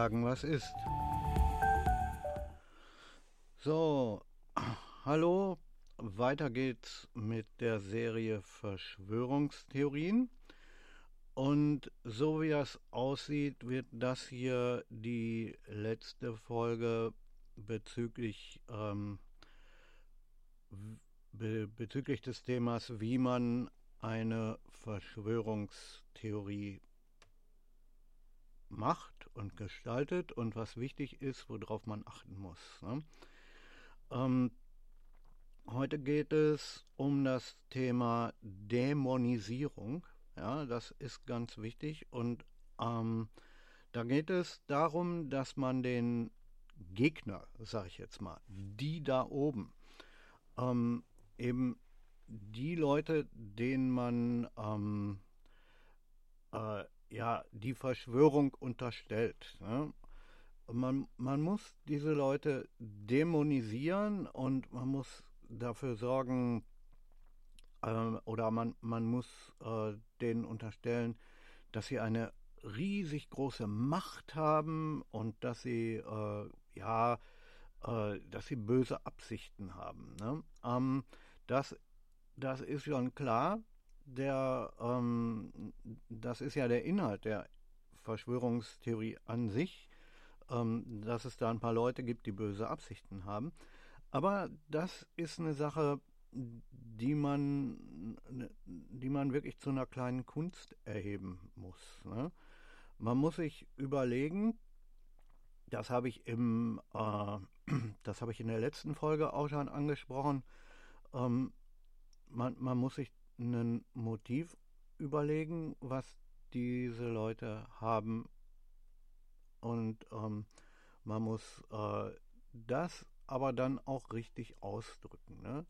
sagen, was ist. So, hallo, weiter geht's mit der Serie Verschwörungstheorien. Und so wie das aussieht, wird das hier die letzte Folge bezüglich, ähm, be bezüglich des Themas, wie man eine Verschwörungstheorie macht und gestaltet und was wichtig ist, worauf man achten muss. Ne? Ähm, heute geht es um das Thema Dämonisierung. Ja, das ist ganz wichtig und ähm, da geht es darum, dass man den Gegner, sage ich jetzt mal, die da oben, ähm, eben die Leute, denen man ähm, äh, ja die Verschwörung unterstellt. Ne? Man, man muss diese Leute dämonisieren und man muss dafür sorgen, äh, oder man, man muss äh, denen unterstellen, dass sie eine riesig große Macht haben und dass sie äh, ja, äh, dass sie böse Absichten haben. Ne? Ähm, das, das ist schon klar. Der, ähm, das ist ja der Inhalt der Verschwörungstheorie an sich, ähm, dass es da ein paar Leute gibt, die böse Absichten haben. Aber das ist eine Sache, die man, die man wirklich zu einer kleinen Kunst erheben muss. Ne? Man muss sich überlegen, das habe ich im, äh, das habe ich in der letzten Folge auch schon angesprochen. Ähm, man, man muss sich ein Motiv überlegen, was diese Leute haben und ähm, man muss äh, das aber dann auch richtig ausdrücken. Ne?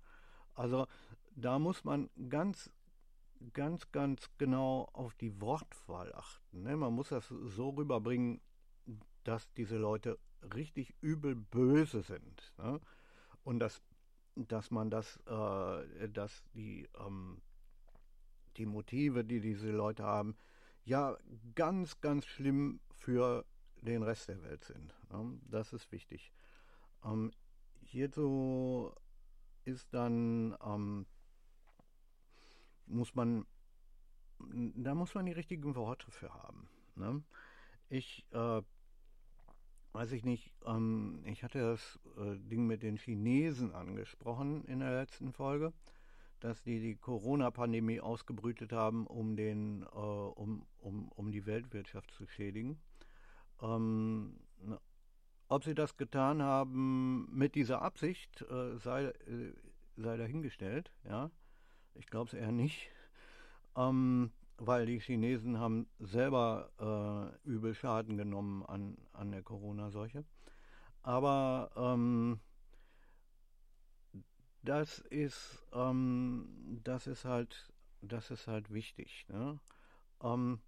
Also da muss man ganz, ganz, ganz genau auf die Wortwahl achten. Ne? Man muss das so rüberbringen, dass diese Leute richtig übel böse sind. Ne? Und dass, dass man das, äh, dass die, ähm, die Motive, die diese Leute haben, ja ganz, ganz schlimm für den Rest der Welt sind. Ne? Das ist wichtig. Ähm, hierzu ist dann, ähm, muss man, da muss man die richtigen Worte für haben. Ne? Ich, äh, weiß ich nicht, ähm, ich hatte das äh, Ding mit den Chinesen angesprochen in der letzten Folge, dass die die Corona-Pandemie ausgebrütet haben, um, den, äh, um, um, um die Weltwirtschaft zu schädigen. Ähm, ob sie das getan haben mit dieser Absicht, äh, sei, äh, sei dahingestellt. Ja, ich glaube es eher nicht, ähm, weil die Chinesen haben selber äh, übel Schaden genommen an, an der Corona-Seuche. Aber ähm, das ist ähm, das ist halt das ist halt wichtig. Ne? Ähm,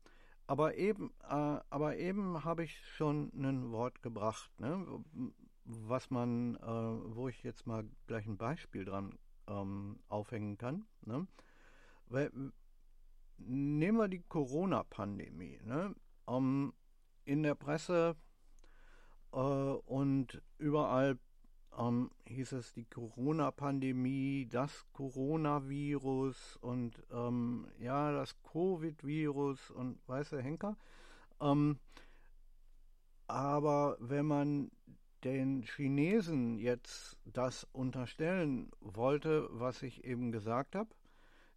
aber eben, äh, aber eben habe ich schon ein Wort gebracht, ne? was man, äh, wo ich jetzt mal gleich ein Beispiel dran ähm, aufhängen kann. Ne? Weil, nehmen wir die Corona-Pandemie. Ne? Um, in der Presse äh, und überall ähm, hieß es die Corona-Pandemie, das Coronavirus und ähm, ja, das Covid-Virus und weiße Henker. Ähm, aber wenn man den Chinesen jetzt das unterstellen wollte, was ich eben gesagt habe,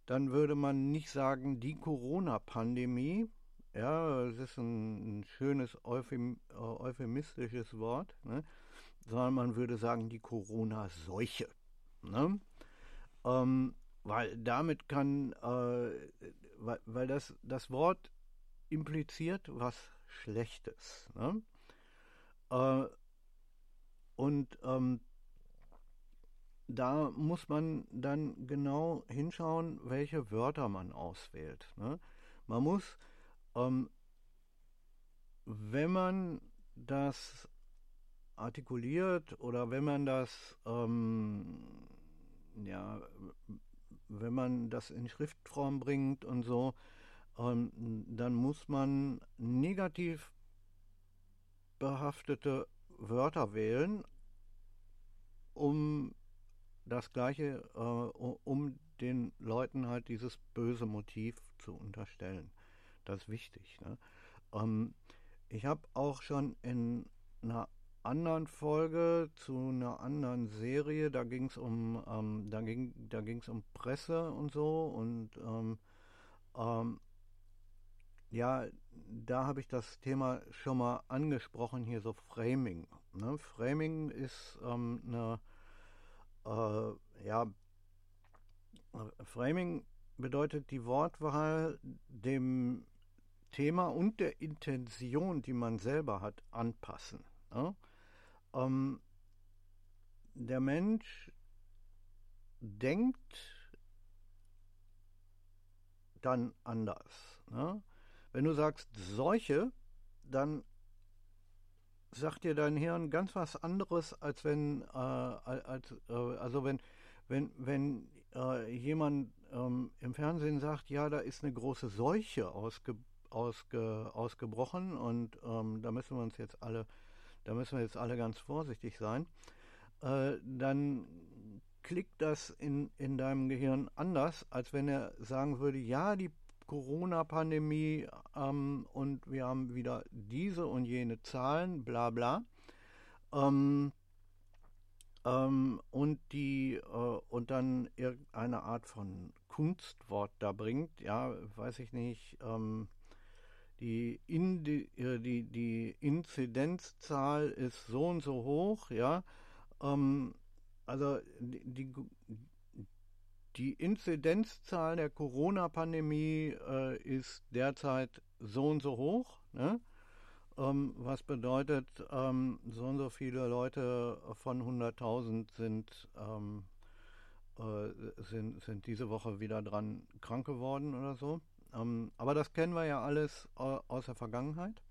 dann würde man nicht sagen, die Corona-Pandemie, ja, das ist ein, ein schönes Euphem, äh, euphemistisches Wort, ne? Sondern man würde sagen die Corona-Seuche. Ne? Ähm, weil damit kann, äh, weil, weil das, das Wort impliziert was Schlechtes. Ne? Äh, und ähm, da muss man dann genau hinschauen, welche Wörter man auswählt. Ne? Man muss, ähm, wenn man das artikuliert oder wenn man das, ähm, ja, wenn man das in Schriftform bringt und so, ähm, dann muss man negativ behaftete Wörter wählen, um das Gleiche, äh, um den Leuten halt dieses böse Motiv zu unterstellen. Das ist wichtig. Ne? Ähm, ich habe auch schon in einer anderen Folge zu einer anderen Serie, da ging es um, ähm, da ging, da ging's um Presse und so und ähm, ähm, ja, da habe ich das Thema schon mal angesprochen, hier so Framing. Ne? Framing ist ähm, eine, äh, ja, Framing bedeutet die Wortwahl dem Thema und der Intention, die man selber hat, anpassen. Ne? Ähm, der Mensch denkt dann anders. Ne? Wenn du sagst Seuche, dann sagt dir dein Hirn ganz was anderes, als wenn, äh, als, äh, also wenn, wenn, wenn äh, jemand ähm, im Fernsehen sagt, ja, da ist eine große Seuche ausge, ausge, ausgebrochen und ähm, da müssen wir uns jetzt alle, da müssen wir jetzt alle ganz vorsichtig sein, äh, dann klickt das in, in deinem Gehirn anders, als wenn er sagen würde, ja, die Corona-Pandemie ähm, und wir haben wieder diese und jene Zahlen, bla bla. Ähm, ähm, und die äh, und dann irgendeine Art von Kunstwort da bringt, ja, weiß ich nicht, ähm, die, Indi äh, die, die Inzidenzzahl ist so und so hoch, ja, ähm, also die, die, Inzidenzzahl der Corona-Pandemie äh, ist derzeit so und so hoch, ne? ähm, was bedeutet, ähm, so und so viele Leute von 100.000 sind, ähm, äh, sind, sind diese Woche wieder dran krank geworden oder so. Ähm, aber das kennen wir ja alles äh, aus der Vergangenheit.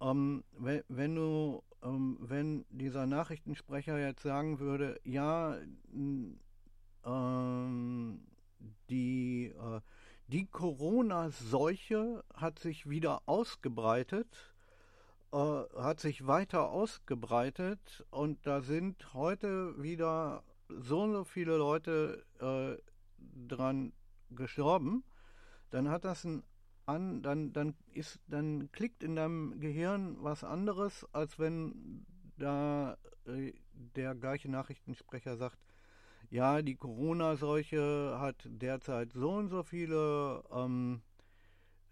Ähm, wenn, wenn du, ähm, wenn dieser Nachrichtensprecher jetzt sagen würde, ja, ähm, die, äh, die Corona-Seuche hat sich wieder ausgebreitet, äh, hat sich weiter ausgebreitet und da sind heute wieder so und so viele Leute äh, dran gestorben, dann hat das ein an, dann, dann ist, dann klickt in deinem Gehirn was anderes, als wenn da äh, der gleiche Nachrichtensprecher sagt, ja, die Corona-Seuche hat derzeit so und so viele, ähm,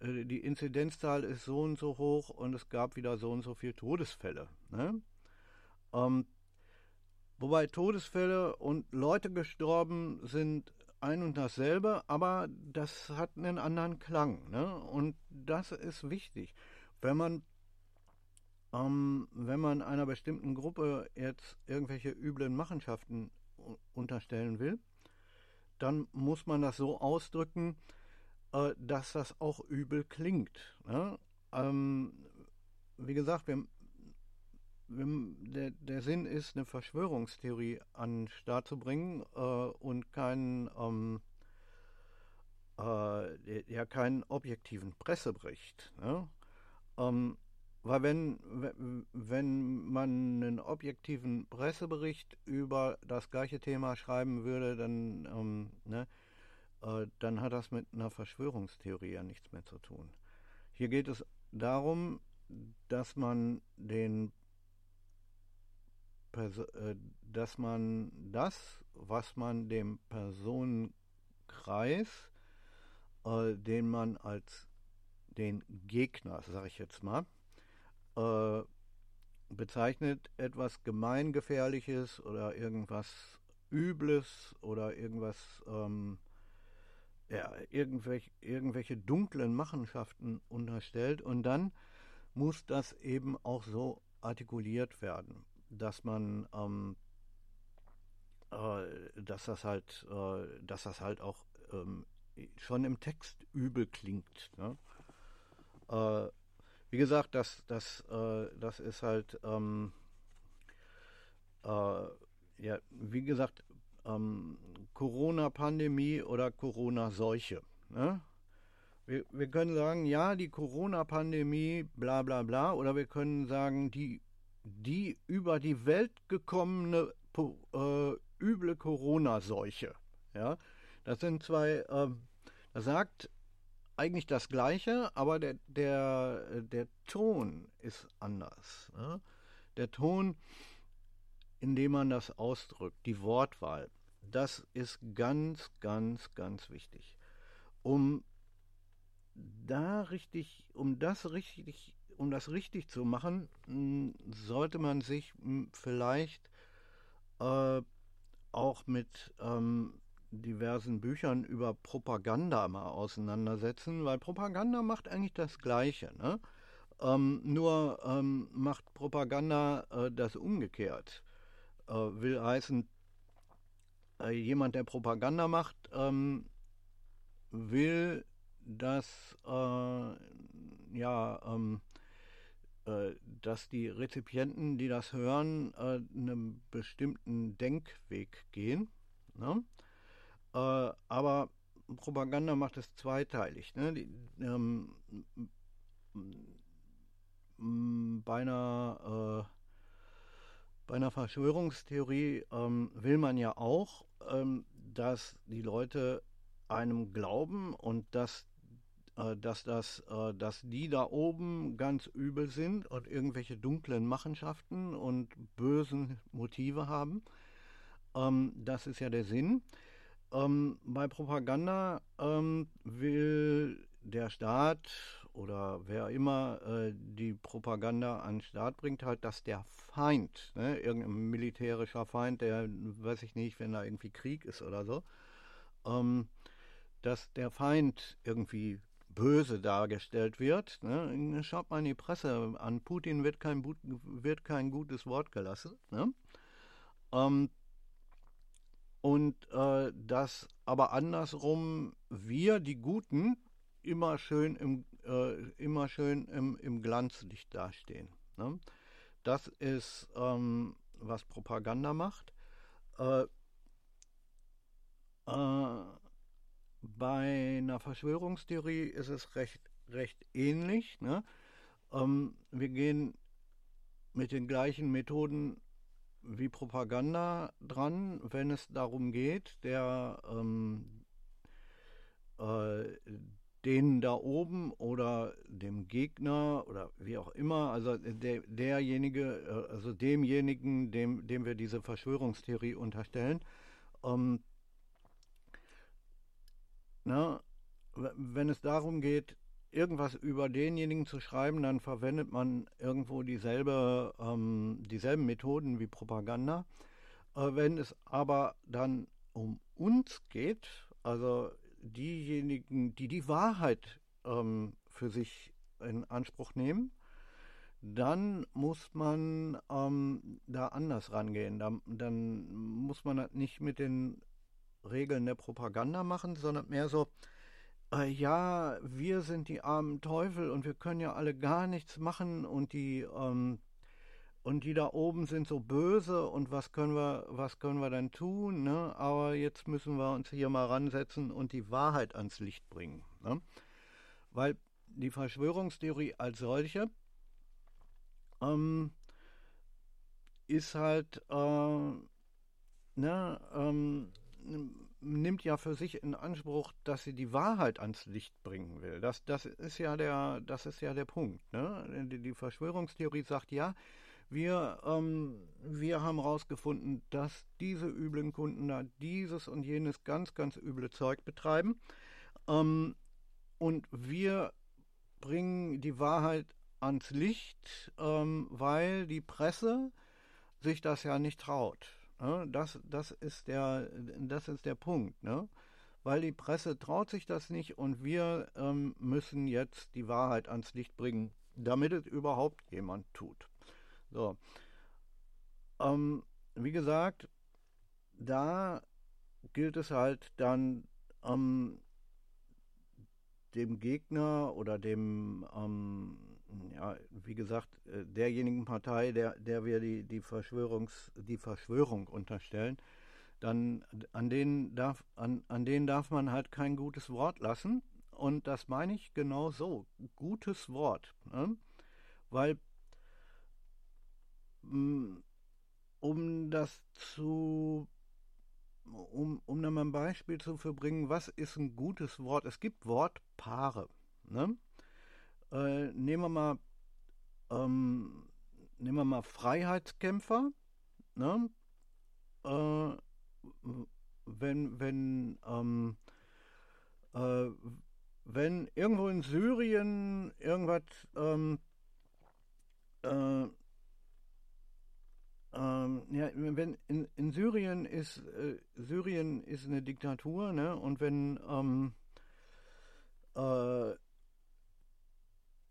äh, die Inzidenzzahl ist so und so hoch und es gab wieder so und so viele Todesfälle. Ne? Ähm, wobei Todesfälle und Leute gestorben sind ein und dasselbe, aber das hat einen anderen Klang. Ne? Und das ist wichtig. Wenn man, ähm, wenn man einer bestimmten Gruppe jetzt irgendwelche üblen Machenschaften unterstellen will, dann muss man das so ausdrücken, äh, dass das auch übel klingt. Ne? Ähm, wie gesagt, wir, der, der, Sinn ist, eine Verschwörungstheorie an den Start zu bringen äh, und keinen, ähm, äh, ja, keinen objektiven Pressebericht. Ne? Ähm, weil wenn, wenn man einen objektiven Pressebericht über das gleiche Thema schreiben würde, dann, ähm, ne, äh, dann hat das mit einer Verschwörungstheorie ja nichts mehr zu tun. Hier geht es darum, dass man den dass man das, was man dem Personenkreis, äh, den man als den Gegner, sage ich jetzt mal, äh, bezeichnet etwas Gemeingefährliches oder irgendwas Übles oder irgendwas, ähm, ja, irgendwelche, irgendwelche dunklen Machenschaften unterstellt und dann muss das eben auch so artikuliert werden, dass man, ähm, äh, dass das halt, äh, dass das halt auch ähm, schon im Text übel klingt. Ne? Äh, wie gesagt, das, das, äh, das ist halt, ähm, äh, ja, wie gesagt, ähm, Corona-Pandemie oder Corona-Seuche. Ne? wir, wir können sagen, ja, die Corona-Pandemie, bla bla bla, oder wir können sagen, die, die über die Welt gekommene äh, üble Corona-Seuche. Ja, das sind zwei, äh, das sagt eigentlich das Gleiche, aber der, der, der Ton ist anders. Ne? Der Ton, in dem man das ausdrückt, die Wortwahl, das ist ganz, ganz, ganz wichtig. Um da richtig, um das richtig, um das richtig zu machen, hm, sollte man sich hm, vielleicht äh, auch mit ähm, diversen Büchern über Propaganda mal auseinandersetzen, weil Propaganda macht eigentlich das Gleiche. Ne? Ähm, nur ähm, macht Propaganda äh, das umgekehrt. Äh, will heißen, äh, jemand, der Propaganda macht, ähm, will dass äh, ja ähm, äh, dass die Rezipienten, die das hören, äh, einen bestimmten Denkweg gehen. Ne? Äh, aber Propaganda macht es zweiteilig. Ne? Die, ähm, bei einer äh, bei einer Verschwörungstheorie ähm, will man ja auch, ähm, dass die Leute einem glauben und dass äh, dass, das, äh, dass die da oben ganz übel sind und irgendwelche dunklen Machenschaften und bösen Motive haben. Ähm, das ist ja der Sinn. Ähm, bei Propaganda ähm, will der Staat oder wer immer äh, die Propaganda an den Staat bringt, halt, dass der Feind, ne, irgendein militärischer Feind, der, weiß ich nicht, wenn da irgendwie Krieg ist oder so, dass der Feind irgendwie böse dargestellt wird. Ne? Schaut mal in die Presse an, Putin wird kein, wird kein gutes Wort gelassen. Ne? Ähm, und äh, dass aber andersrum wir, die Guten, immer schön im, äh, immer schön im, im Glanzlicht dastehen. Ne? Das ist, ähm, was Propaganda macht. Äh, äh bei einer Verschwörungstheorie ist es recht, recht ähnlich. Ne? Ähm, wir gehen mit den gleichen Methoden wie Propaganda dran, wenn es darum geht, der ähm, äh, denen da oben oder dem Gegner oder wie auch immer, also der, derjenige, äh, also demjenigen, dem, dem wir diese Verschwörungstheorie unterstellen, ähm, Ne? Wenn es darum geht, irgendwas über denjenigen zu schreiben, dann verwendet man irgendwo dieselbe, ähm, dieselben Methoden wie Propaganda. Äh, wenn es aber dann um uns geht, also diejenigen, die die Wahrheit ähm, für sich in Anspruch nehmen, dann muss man ähm, da anders rangehen. Da, dann muss man nicht mit den Regeln der Propaganda machen, sondern mehr so, äh, ja, wir sind die armen Teufel und wir können ja alle gar nichts machen und die, ähm, und die da oben sind so böse und was können wir, was können wir dann tun, ne? Aber jetzt müssen wir uns hier mal ransetzen und die Wahrheit ans Licht bringen. Ne? Weil die Verschwörungstheorie als solche ähm, ist halt äh, ne, ähm, nimmt ja für sich in Anspruch, dass sie die Wahrheit ans Licht bringen will. Das, das ist ja der, das ist ja der Punkt. Ne? Die, Verschwörungstheorie sagt ja, wir, ähm, wir haben herausgefunden, dass diese üblen Kunden da dieses und jenes ganz, ganz üble Zeug betreiben. Ähm, und wir bringen die Wahrheit ans Licht, ähm, weil die Presse sich das ja nicht traut. Ne? Das, das, ist der, das ist der Punkt. Ne? Weil die Presse traut sich das nicht und wir ähm, müssen jetzt die Wahrheit ans Licht bringen, damit es überhaupt jemand tut. So. Ähm, wie gesagt, da gilt es halt dann ähm, dem Gegner oder dem ähm, ja, wie gesagt, äh, derjenigen Partei, der, der wir die, die, Verschwörungs, die Verschwörung unterstellen, dann an denen, darf, an, an denen darf man halt kein gutes Wort lassen. und das meine ich genau so, gutes Wort. Ne? Weil, mm, um das zu, um, um da mal ein Beispiel zu verbringen, was ist ein gutes Wort? Es gibt Wortpaare. Ne? Äh, nehmen wir mal, ähm, nehmen wir mal Freiheitskämpfer. Ne? Äh, wenn, wenn, ähm, äh, wenn irgendwo in Syrien irgendwas, ähm, äh, ähm, ja, wenn in, in Syrien ist äh, Syrien ist eine Diktatur, ne? Und wenn ähm, äh,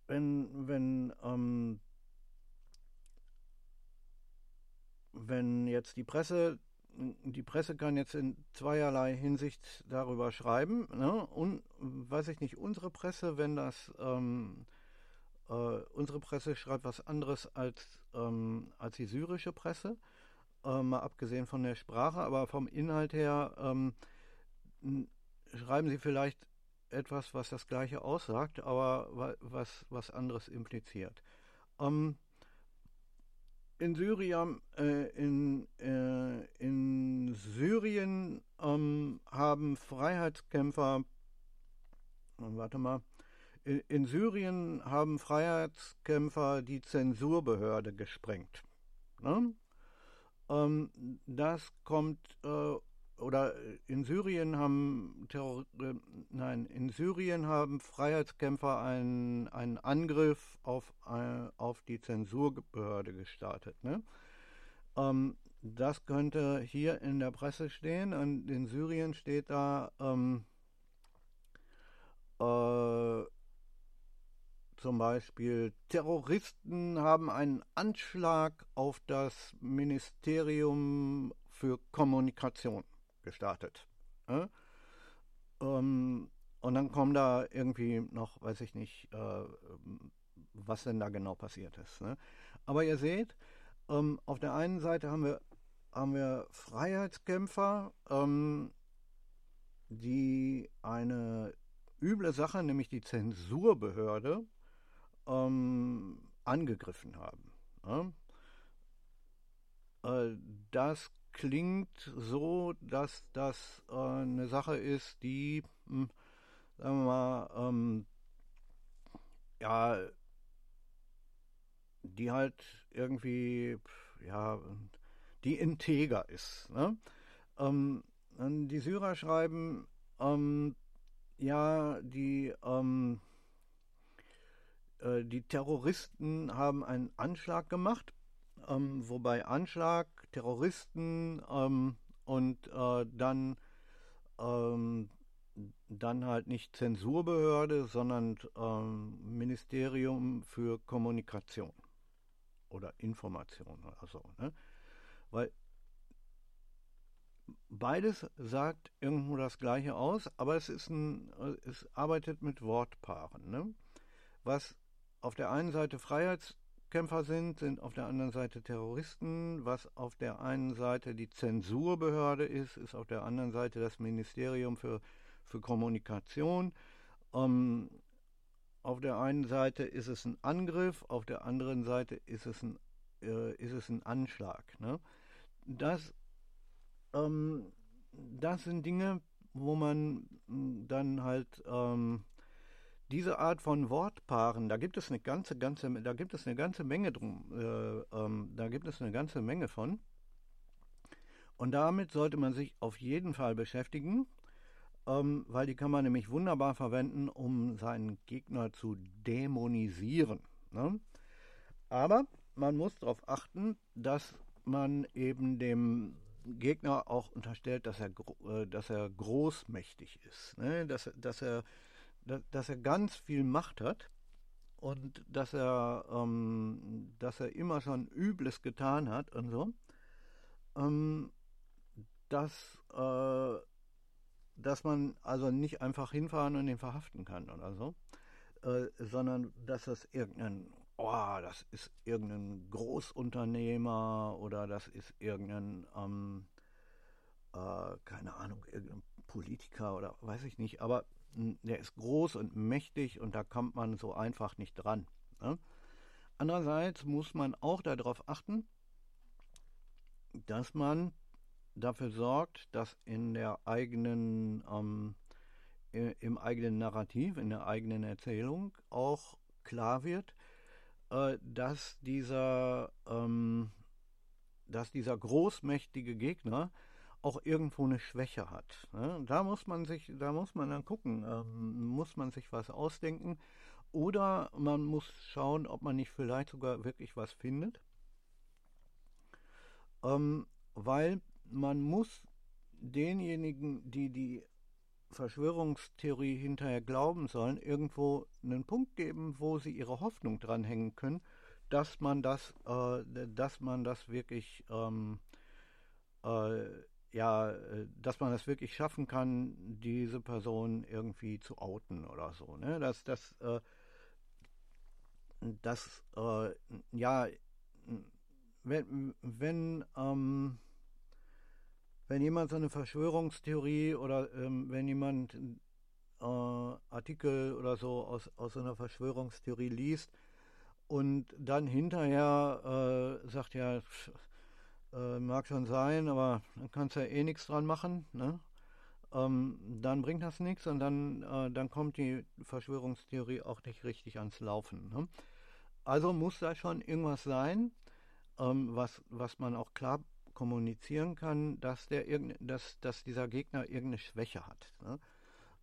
wenn wenn ähm, wenn jetzt die Presse die Presse kann jetzt in zweierlei Hinsicht darüber schreiben. Ne? Und weiß ich nicht, unsere Presse, wenn das ähm, äh, unsere Presse schreibt was anderes als, ähm, als die syrische Presse, äh, mal abgesehen von der Sprache, aber vom Inhalt her ähm, schreiben sie vielleicht etwas, was das gleiche aussagt, aber was, was anderes impliziert. Ähm, in Syrien, äh, in, äh, in Syrien ähm, haben Freiheitskämpfer, warte mal, in, in, Syrien haben Freiheitskämpfer die Zensurbehörde gesprengt. Ne? Ähm, das kommt äh, oder äh, in Syrien haben Terror, äh, nein, in Syrien haben Freiheitskämpfer einen, einen Angriff auf, äh, auf die Zensurbehörde gestartet. Ne? Ähm, das könnte hier in der Presse stehen und in Syrien steht da ähm, äh, zum Beispiel Terroristen haben einen Anschlag auf das Ministerium für Kommunikation gestartet. Ne? Ähm, und dann kommen da irgendwie noch, weiß ich nicht, äh, was denn da genau passiert ist. Ne? Aber ihr seht, ähm, auf der einen Seite haben wir, haben wir Freiheitskämpfer, ähm, die eine üble Sache, nämlich die Zensurbehörde, ähm, angegriffen haben. Ne? Äh, das klingt so, dass das äh, eine Sache ist, die, mh, hm, sagen wir mal, ähm, ja, die halt irgendwie, ja, die integer ist. Ne? Ähm, die Syrer schreiben, ähm, ja, die, ähm, äh, die Terroristen haben einen Anschlag gemacht, ähm, wobei Anschlag Terroristen ähm, und äh, dann, ähm, dann halt nicht Zensurbehörde, sondern ähm, Ministerium für Kommunikation oder Information oder so. Ne? Weil beides sagt irgendwo das Gleiche aus, aber es ist ein, es arbeitet mit Wortpaaren. Ne? Was auf der einen Seite Freiheits Kämpfer sind, sind auf der anderen Seite Terroristen. Was auf der einen Seite die Zensurbehörde ist, ist auf der anderen Seite das Ministerium für, für Kommunikation. Ähm, auf der einen Seite ist es ein Angriff, auf der anderen Seite ist es ein, äh, ist es ein Anschlag. Ne? Das, ähm, das sind Dinge, wo man dann halt ähm, diese Art von Wortpaaren, da gibt es eine ganze, ganze, da gibt es eine ganze Menge drum, äh, ähm, da gibt es eine ganze Menge von. Und damit sollte man sich auf jeden Fall beschäftigen, ähm, weil die kann man nämlich wunderbar verwenden, um seinen Gegner zu dämonisieren. Ne? Aber man muss darauf achten, dass man eben dem Gegner auch unterstellt, dass er, äh, dass er großmächtig ist, ne? dass, dass er dass er ganz viel Macht hat und dass er, ähm, dass er immer schon Übles getan hat und so, ähm, dass, äh, dass man also nicht einfach hinfahren und ihn verhaften kann oder so, äh, sondern dass das irgendein, oh, das ist irgendein Großunternehmer oder das ist irgendein, ähm, äh, keine Ahnung, irgendein Politiker oder weiß ich nicht, aber der ist groß und mächtig und da kommt man so einfach nicht dran. Ne? Andererseits muss man auch darauf achten, dass man dafür sorgt, dass in der eigenen, ähm, im eigenen Narrativ, in der eigenen Erzählung auch klar wird, äh, dass dieser, ähm, dass dieser großmächtige Gegner auch irgendwo eine Schwäche hat. Ne? Da muss man sich, da muss man dann gucken, ähm, muss man sich was ausdenken oder man muss schauen, ob man nicht vielleicht sogar wirklich was findet. Ähm, weil man muss denjenigen, die die Verschwörungstheorie hinterher glauben sollen, irgendwo einen Punkt geben, wo sie ihre Hoffnung dranhängen können, dass man das, äh, dass man das wirklich, ähm, äh, ja, dass man das wirklich schaffen kann, diese Person irgendwie zu outen oder so. Ne? Dass das, äh, das, äh, ja, wenn, wenn ähm, wenn jemand so eine Verschwörungstheorie oder ähm, wenn jemand äh, Artikel oder so aus, aus so einer Verschwörungstheorie liest und dann hinterher äh, sagt, ja, äh, mag schon sein, aber dann kannst du ja eh nichts dran machen, ne? ähm, dann bringt das nichts und dann, äh, dann kommt die Verschwörungstheorie auch nicht richtig ans Laufen. Ne? Also muss da schon irgendwas sein, ähm, was, was man auch klar kommunizieren kann, dass, der dass, dass dieser Gegner irgendeine Schwäche hat. Ne?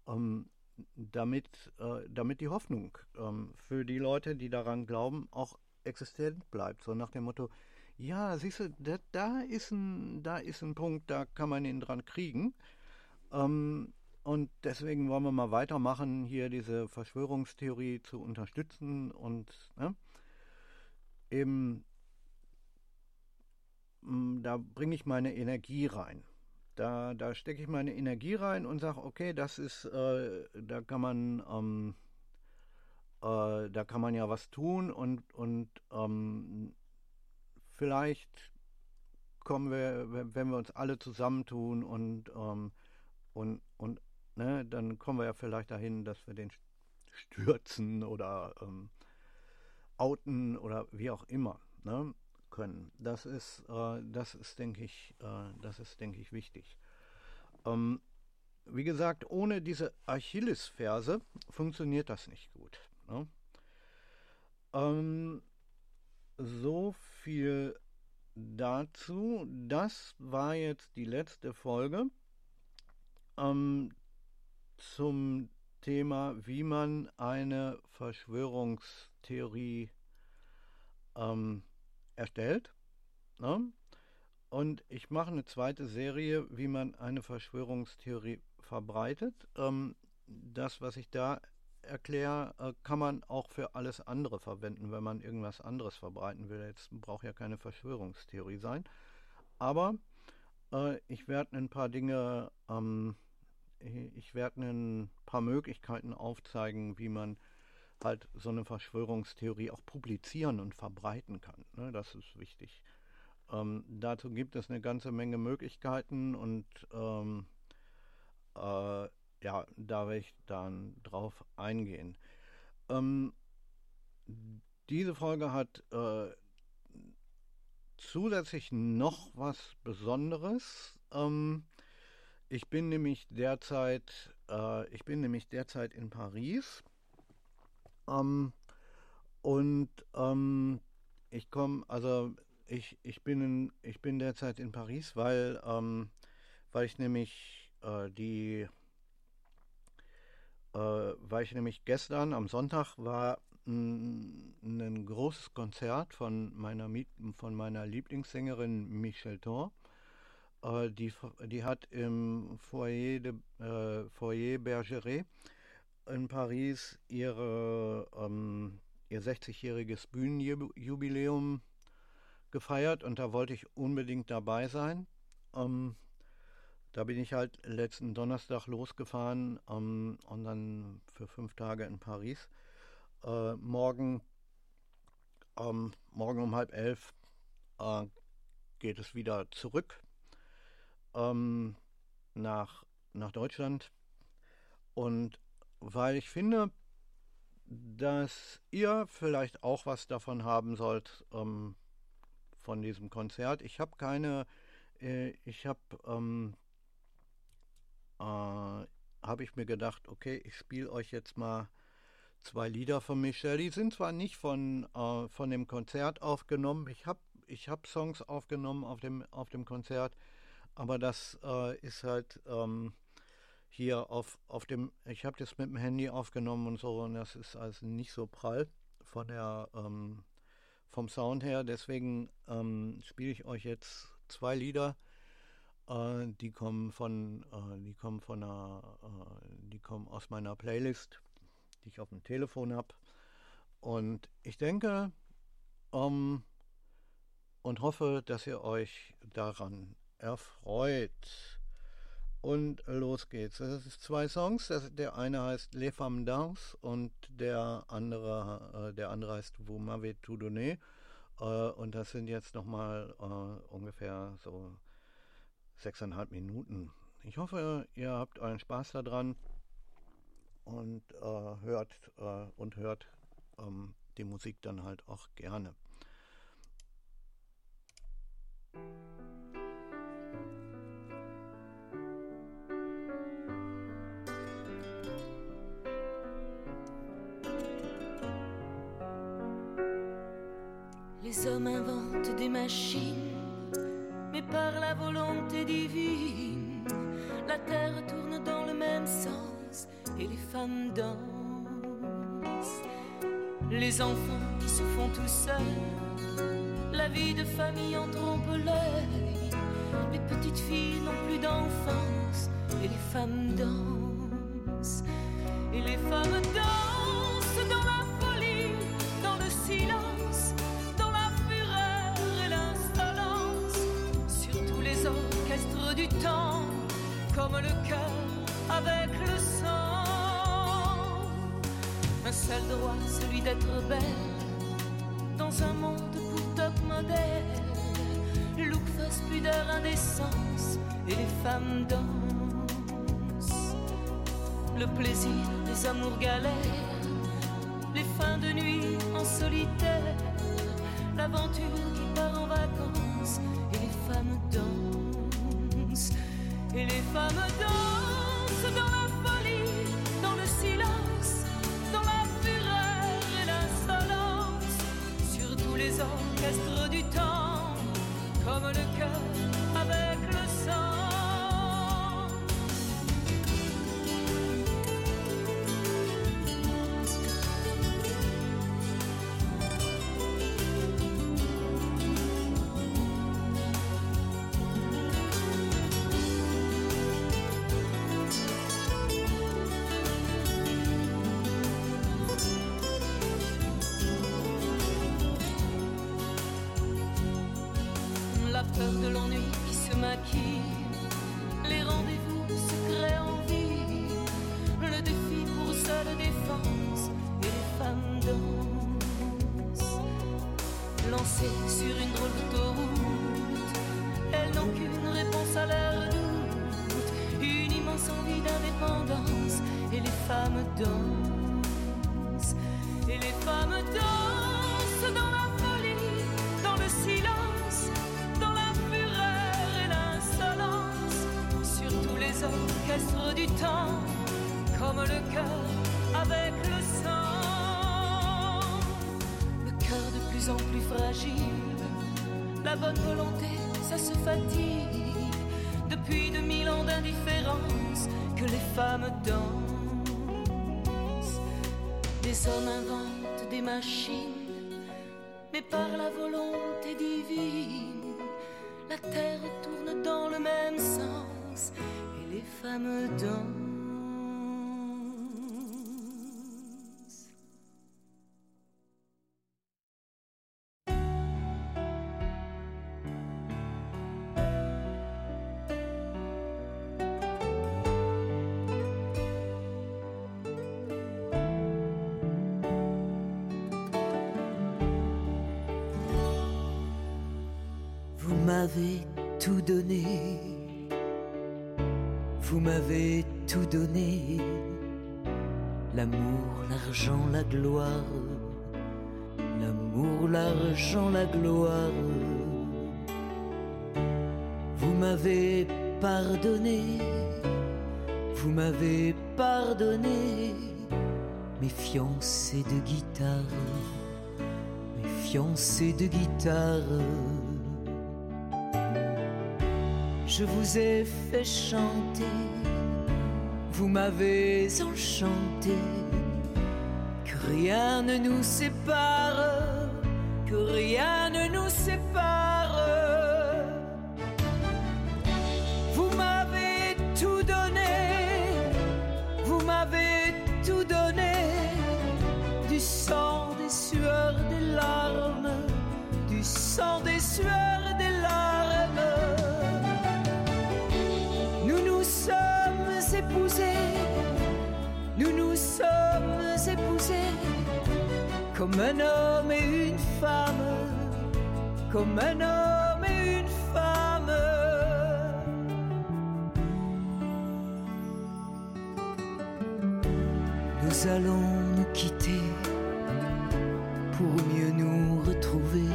Ähm, damit, äh, damit die Hoffnung ähm, für die Leute, die daran glauben, auch existent bleibt. So nach dem Motto, ja, siehst du, da, da, ist, ein, da ist ein Punkt, da kann man ihn dran kriegen. Ähm, und deswegen wollen wir mal weitermachen, hier diese Verschwörungstheorie zu unterstützen und ne, eben da bringe ich meine Energie rein. Da, da stecke ich meine Energie rein und sage, okay, das ist, äh, da kann man, ähm, äh, da kann man ja was tun und, und ähm, vielleicht kommen wir, wenn wir uns alle zusammentun und, ähm, und, und ne, dann kommen wir ja vielleicht dahin, dass wir den stürzen oder ähm, outen oder wie auch immer. Ne? können. Das ist, äh, das ist, denke ich, äh, das ist, denke ich, wichtig. Ähm, wie gesagt, ohne diese Achillesferse funktioniert das nicht gut. Ne? Ähm, so viel dazu. Das war jetzt die letzte Folge ähm, zum Thema, wie man eine Verschwörungstheorie ähm, erstellt. Ne? Und ich mache eine zweite Serie, wie man eine Verschwörungstheorie verbreitet. Ähm, das, was ich da erkläre, äh, kann man auch für alles andere verwenden, wenn man irgendwas anderes verbreiten will. Jetzt braucht ja keine Verschwörungstheorie sein. Aber äh, ich werde ein paar Dinge, ähm, ich werde ein paar Möglichkeiten aufzeigen, wie man halt so eine Verschwörungstheorie auch publizieren und verbreiten kann. Ne? Das ist wichtig. Ähm, dazu gibt es eine ganze Menge Möglichkeiten und ähm, äh, ja, da werde ich dann drauf eingehen. Ähm, diese Folge hat äh, zusätzlich noch was Besonderes. Ähm, ich bin nämlich derzeit, äh, ich bin nämlich derzeit in Paris ähm, und ähm, ich komme, also ich, ich, bin in, ich bin derzeit in Paris, weil, ähm, weil ich nämlich äh, die, äh, weil ich nämlich gestern am Sonntag war ein, großes Konzert von meiner, von meiner Lieblingssängerin Michel Thor. Äh, die, die hat im Foyer, de, äh, Foyer Bergeret in Paris ihre, ähm, ihr 60-jähriges Bühnenjubiläum gefeiert und da wollte ich unbedingt dabei sein. Ähm, da bin ich halt letzten Donnerstag losgefahren ähm, und dann für fünf Tage in Paris. Äh, morgen, ähm, morgen um halb elf äh, geht es wieder zurück ähm, nach nach Deutschland. Und weil ich finde, dass ihr vielleicht auch was davon haben sollt ähm, von diesem Konzert. Ich habe keine, äh, ich habe, ähm, äh, habe ich mir gedacht, okay, ich spiele euch jetzt mal zwei Lieder von Michel. Die sind zwar nicht von, äh, von dem Konzert aufgenommen, ich habe ich hab Songs aufgenommen auf dem, auf dem Konzert, aber das äh, ist halt ähm, hier auf, auf dem, ich habe das mit dem Handy aufgenommen und so und das ist also nicht so prall von der, ähm, vom Sound her. Deswegen ähm, spiele ich euch jetzt zwei Lieder. Äh, die kommen von, äh, die kommen von einer, äh, die kommen aus meiner Playlist, die ich auf dem Telefon habe. Und ich denke ähm, und hoffe, dass ihr euch daran erfreut. Und los geht's. Es sind zwei Songs. Der eine heißt Les Femmes Dance und der andere, äh, der andere heißt Vous m'avez tout donné. Äh, und das sind jetzt nochmal äh, ungefähr so sechseinhalb Minuten. Ich hoffe, ihr habt euren Spaß daran und äh, hört äh, und hört ähm, die Musik dann halt auch gerne. Les hommes inventent des machines, par la volonté divine, la terre tourne dans le même sens et les femmes dansent. Les enfants qui se font tout seuls, la vie de famille en trompe l'œil. Les petites filles n'ont plus d'enfance et les femmes dansent. Et les femmes dansent dans la folie, dans le silence comme le cœur avec le sang. Un seul droit, celui d'être belle, dans un monde pour top modèle. Look, face, pudeur, indécence, et les femmes dansent. Le plaisir des amours galères, les fins de nuit en solitaire, l'aventure qui part en vacances, et les femmes dansent et les les orchestres du temps, comme le cœur avec le sang. Le cœur de plus en plus fragile, la bonne volonté, ça se fatigue. Depuis 2000 ans d'indifférence, que les femmes dansent. Des hommes inventent des machines, mais par la volonté divine, la terre tourne dans le même sens les femmes dansent. m'avez tout donné, vous m'avez tout donné, l'amour, l'argent, la gloire, l'amour, l'argent, la gloire. Vous m'avez pardonné, vous m'avez pardonné, mes fiancés de guitare, mes fiancés de guitare. Je vous ai fait chanter, vous m'avez enchanté, que rien ne nous sépare, que rien ne nous sépare. Épousés, comme un homme et une femme, comme un homme et une femme. Nous allons nous quitter pour mieux nous retrouver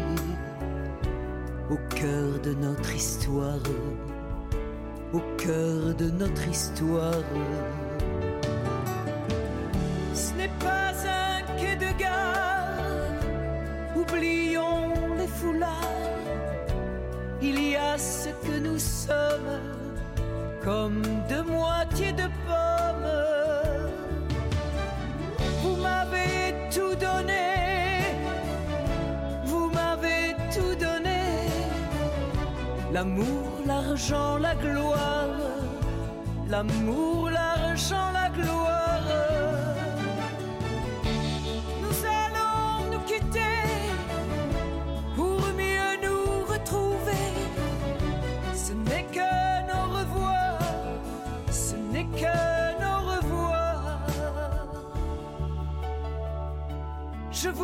au cœur de notre histoire, au cœur de notre histoire. Comme deux moitiés de pommes. Vous m'avez tout donné, vous m'avez tout donné. L'amour, l'argent, la gloire. L'amour,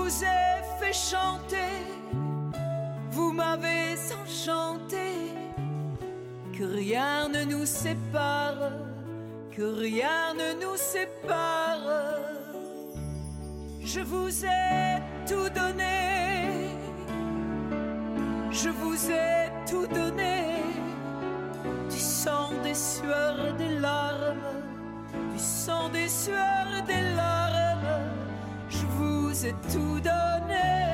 vous ai fait chanter, vous m'avez enchanté, que rien ne nous sépare, que rien ne nous sépare. Je vous ai tout donné, je vous ai tout donné, du sang, des sueurs, des larmes, du sang, des sueurs, des larmes. Vous ai tout donné.